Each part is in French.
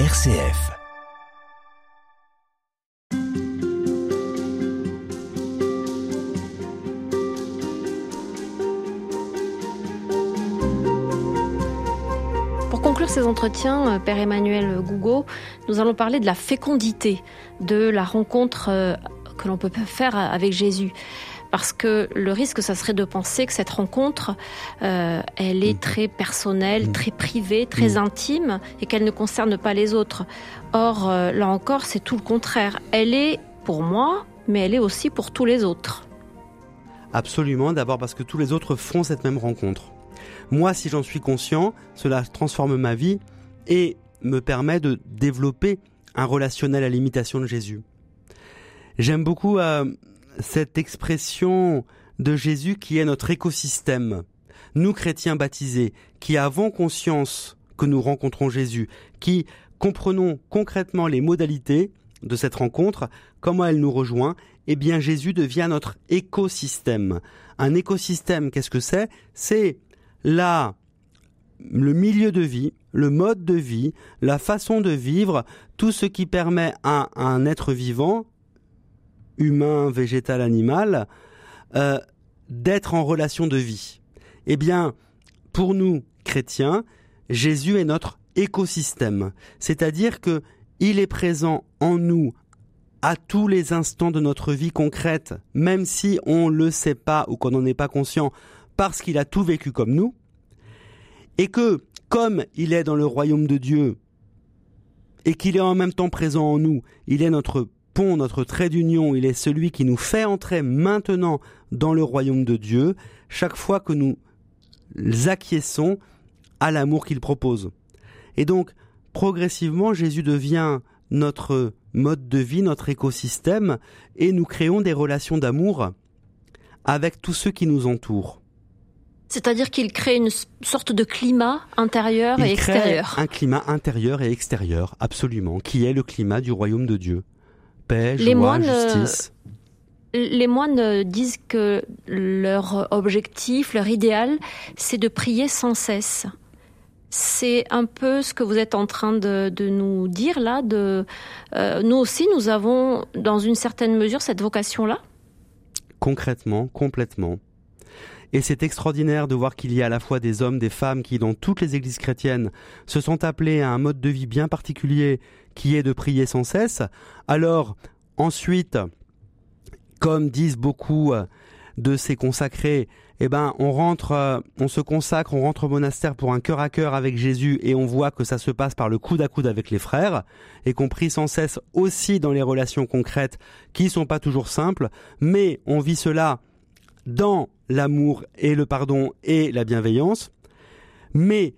RCF. Pour conclure ces entretiens, euh, Père Emmanuel Gougo, nous allons parler de la fécondité de la rencontre euh, que l'on peut faire avec Jésus parce que le risque, ça serait de penser que cette rencontre, euh, elle est mhm. très personnelle, mhm. très privée, très mhm. intime, et qu'elle ne concerne pas les autres. Or, euh, là encore, c'est tout le contraire. Elle est pour moi, mais elle est aussi pour tous les autres. Absolument, d'abord parce que tous les autres font cette même rencontre. Moi, si j'en suis conscient, cela transforme ma vie et me permet de développer un relationnel à l'imitation de Jésus. J'aime beaucoup euh, cette expression de Jésus qui est notre écosystème. Nous, chrétiens baptisés, qui avons conscience que nous rencontrons Jésus, qui comprenons concrètement les modalités de cette rencontre, comment elle nous rejoint, eh bien Jésus devient notre écosystème. Un écosystème, qu'est-ce que c'est? C'est là le milieu de vie, le mode de vie, la façon de vivre, tout ce qui permet à un être vivant, humain, végétal, animal, euh, d'être en relation de vie. Eh bien, pour nous, chrétiens, Jésus est notre écosystème. C'est-à-dire que il est présent en nous à tous les instants de notre vie concrète, même si on le sait pas ou qu'on n'en est pas conscient, parce qu'il a tout vécu comme nous, et que, comme il est dans le royaume de Dieu, et qu'il est en même temps présent en nous, il est notre pont, notre trait d'union, il est celui qui nous fait entrer maintenant dans le royaume de Dieu, chaque fois que nous acquiesçons à l'amour qu'il propose. Et donc, progressivement, Jésus devient notre mode de vie, notre écosystème, et nous créons des relations d'amour avec tous ceux qui nous entourent. C'est-à-dire qu'il crée une sorte de climat intérieur et extérieur. Un climat intérieur et extérieur, absolument, qui est le climat du royaume de Dieu paix, les moines, justice les moines disent que leur objectif, leur idéal, c'est de prier sans cesse. C'est un peu ce que vous êtes en train de, nous dire là. De, euh, nous aussi, nous avons, dans une certaine mesure, cette vocation-là. Concrètement, complètement. Et c'est extraordinaire de voir qu'il y a à la fois des hommes, des femmes qui, dans toutes les églises chrétiennes, se sont appelés à un mode de vie bien particulier qui est de prier sans cesse. Alors, ensuite, comme disent beaucoup euh, de ces consacrés, eh ben, on rentre, euh, on se consacre, on rentre au monastère pour un cœur à cœur avec Jésus et on voit que ça se passe par le coude à coude avec les frères et qu'on prie sans cesse aussi dans les relations concrètes qui sont pas toujours simples, mais on vit cela dans l'amour et le pardon et la bienveillance. Mais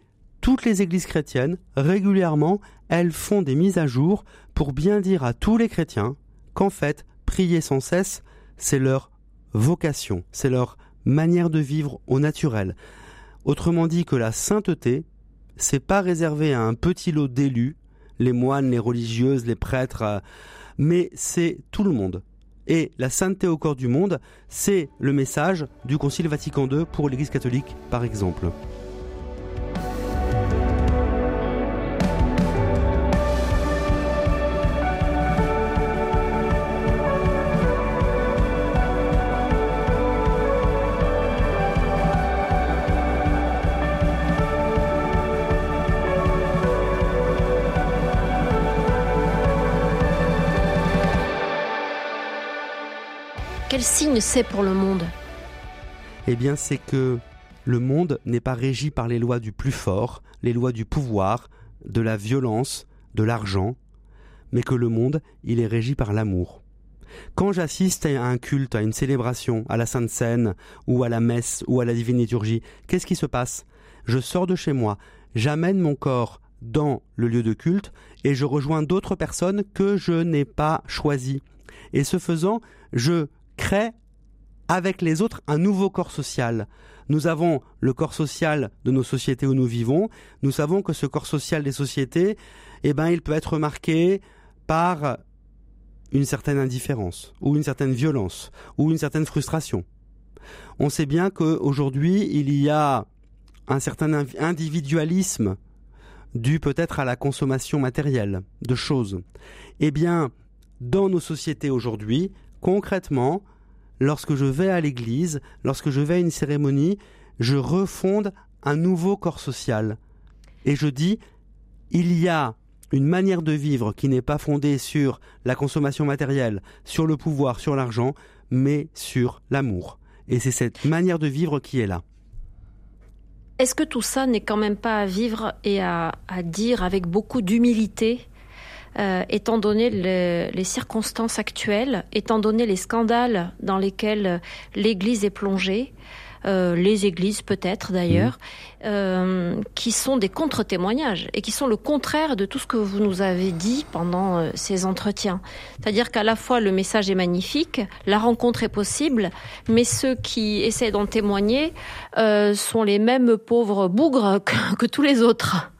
toutes les églises chrétiennes, régulièrement, elles font des mises à jour pour bien dire à tous les chrétiens qu'en fait, prier sans cesse, c'est leur vocation, c'est leur manière de vivre au naturel. Autrement dit que la sainteté, c'est pas réservé à un petit lot d'élus, les moines, les religieuses, les prêtres, euh, mais c'est tout le monde. Et la sainteté au corps du monde, c'est le message du Concile Vatican II pour l'Église catholique, par exemple. Quel signe c'est pour le monde Eh bien, c'est que le monde n'est pas régi par les lois du plus fort, les lois du pouvoir, de la violence, de l'argent, mais que le monde, il est régi par l'amour. Quand j'assiste à un culte, à une célébration, à la Sainte Seine, ou à la messe, ou à la divine liturgie, qu'est-ce qui se passe? Je sors de chez moi, j'amène mon corps dans le lieu de culte, et je rejoins d'autres personnes que je n'ai pas choisies. Et ce faisant, je crée avec les autres un nouveau corps social. Nous avons le corps social de nos sociétés où nous vivons. Nous savons que ce corps social des sociétés, eh ben, il peut être marqué par une certaine indifférence, ou une certaine violence, ou une certaine frustration. On sait bien qu'aujourd'hui, il y a un certain individualisme dû peut-être à la consommation matérielle de choses. Eh bien, dans nos sociétés aujourd'hui, concrètement, lorsque je vais à l'église, lorsque je vais à une cérémonie, je refonde un nouveau corps social. Et je dis, il y a une manière de vivre qui n'est pas fondée sur la consommation matérielle, sur le pouvoir, sur l'argent, mais sur l'amour. Et c'est cette manière de vivre qui est là. Est-ce que tout ça n'est quand même pas à vivre et à, dire avec beaucoup d'humilité, euh, étant donné les circonstances actuelles, étant donné les scandales dans lesquels l'Église est plongée euh, les églises peut-être d'ailleurs, mmh. euh, qui sont des contre-témoignages et qui sont le contraire de tout ce que vous nous avez dit pendant euh, ces entretiens. C'est-à-dire qu'à la fois le message est magnifique, la rencontre est possible, mais ceux qui essaient d'en témoigner sont les mêmes pauvres bougres que tous les autres.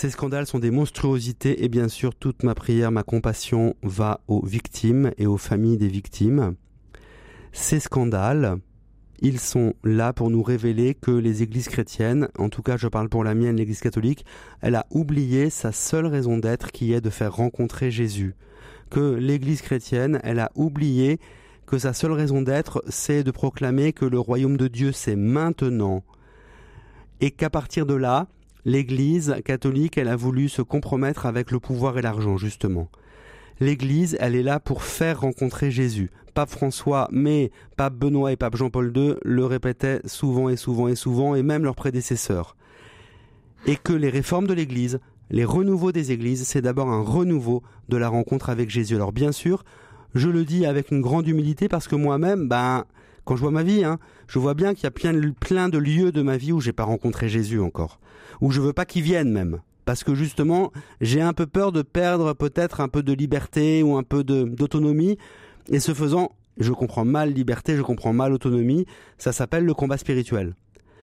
Ces scandales sont des monstruosités et bien sûr toute ma prière, ma compassion va aux victimes et aux familles des victimes. Ces scandales, ils sont là pour nous révéler que les églises chrétiennes, en tout cas je parle pour la mienne, l'église catholique, elle a oublié sa seule raison d'être qui est de faire rencontrer Jésus. Que l'église chrétienne, elle a oublié que sa seule raison d'être, c'est de proclamer que le royaume de Dieu, c'est maintenant. Et qu'à partir de là, l'église catholique, elle a voulu se compromettre avec le pouvoir et l'argent, justement. L'Église, elle est là pour faire rencontrer Jésus. Pape François, mais Pape Benoît et Pape Jean-Paul II le répétaient souvent et souvent et souvent, et même leurs prédécesseurs. Et que les réformes de l'Église, les renouveaux des Églises, c'est d'abord un renouveau de la rencontre avec Jésus. Alors bien sûr, je le dis avec une grande humilité parce que moi-même, ben, quand je vois ma vie, hein, je vois bien qu'il y a plein de, plein de lieux de ma vie où j'ai pas rencontré Jésus encore, où je veux pas qu'il vienne même parce que justement, j'ai un peu peur de perdre peut-être un peu de liberté ou un peu d'autonomie. Et ce faisant, je comprends mal liberté, je comprends mal autonomie. Ça s'appelle le combat spirituel.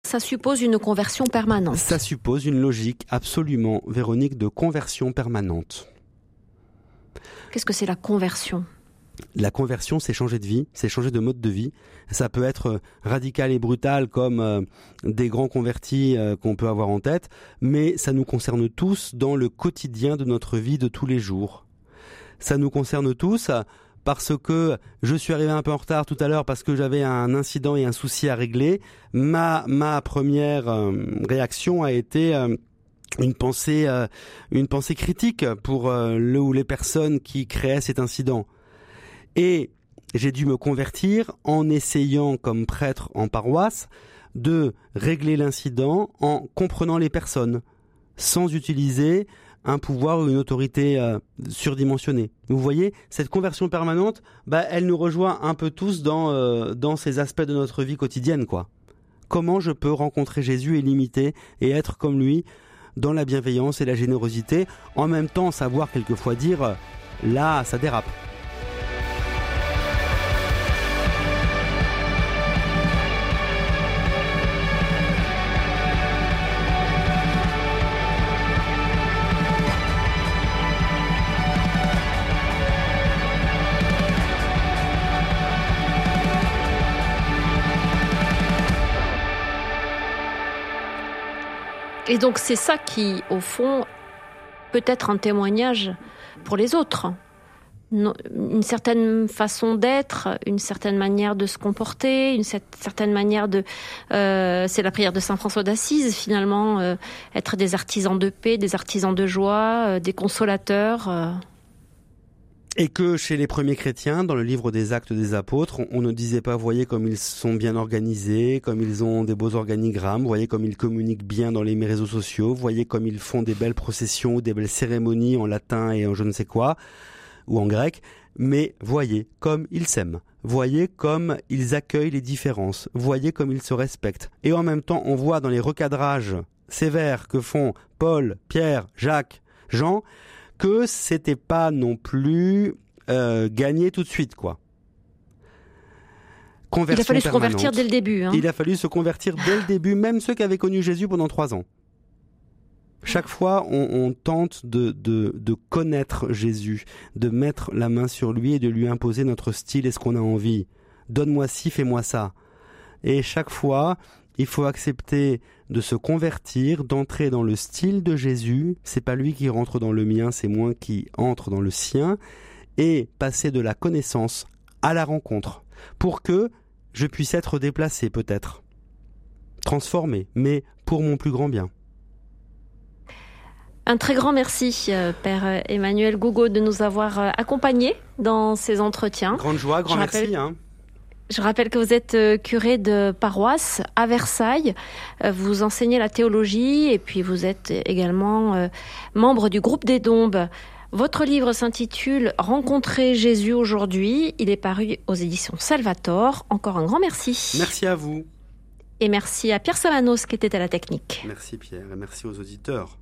Ça suppose une conversion permanente. Ça suppose une logique absolument, Véronique, de conversion permanente. Qu'est-ce que c'est la conversion? La conversion, c'est changer de vie, c'est changer de mode de vie. Ça peut être euh, radical et brutal comme euh, des grands convertis euh, qu'on peut avoir en tête, mais ça nous concerne tous dans le quotidien de notre vie de tous les jours. Ça nous concerne tous parce que je suis arrivé un peu en retard tout à l'heure parce que j'avais un incident et un souci à régler. Ma, ma première réaction a été une pensée, une pensée critique pour le ou les personnes qui créaient cet incident. Et j'ai dû me convertir en essayant, comme prêtre en paroisse, de régler l'incident en comprenant les personnes, sans utiliser un pouvoir ou une autorité euh, surdimensionnée. Vous voyez, cette conversion permanente, bah, elle nous rejoint un peu tous dans, euh, dans ces aspects de notre vie quotidienne, quoi. Comment je peux rencontrer Jésus et l'imiter et être comme lui dans la bienveillance et la générosité, en même temps savoir quelquefois dire, euh, là, ça dérape. Et donc c'est ça qui, au fond, peut être un témoignage pour les autres. Une certaine façon d'être, une certaine manière de se comporter, une certaine manière de... Euh, c'est la prière de Saint François d'Assise, finalement, euh, être des artisans de paix, des artisans de joie, euh, des consolateurs. Et que chez les premiers chrétiens, dans le livre des actes des apôtres, on, ne disait pas, voyez comme ils sont bien organisés, comme ils ont des beaux organigrammes, voyez comme ils communiquent bien dans les réseaux sociaux, voyez comme ils font des belles processions, des belles cérémonies en latin et en je ne sais quoi, ou en grec, mais voyez comme ils s'aiment, voyez comme ils accueillent les différences, voyez comme ils se respectent. Et en même temps, on voit dans les recadrages sévères que font Paul, Pierre, Jacques, Jean, que c'était pas non plus euh, gagné tout de suite, quoi. il a fallu se convertir dès le début. Hein. Il a fallu se convertir dès le début, même ceux qui avaient connu Jésus pendant trois ans. Chaque fois, on, tente de, de, connaître Jésus, de mettre la main sur lui et de lui imposer notre style et ce qu'on a envie. Donne-moi ci, fais-moi ça. Et chaque fois, il faut accepter de se convertir, d'entrer dans le style de Jésus. C'est pas lui qui rentre dans le mien, c'est moi qui entre dans le sien. Et passer de la connaissance à la rencontre. Pour que je puisse être déplacé peut-être. Transformé, mais pour mon plus grand bien. Un très grand merci, euh, Père Emmanuel Gougo, de nous avoir euh, accompagnés dans ces entretiens. Grande joie, grand merci. Hein. Je rappelle que vous êtes euh, curé de paroisse à Versailles. Vous enseignez la théologie et puis vous êtes également membre du groupe des Dombes. Votre livre s'intitule Rencontrer Jésus aujourd'hui. Il est paru aux éditions Salvator. Encore un grand merci. Merci à vous. Et merci à Pierre Samanos qui était à la technique. Merci Pierre et merci aux auditeurs.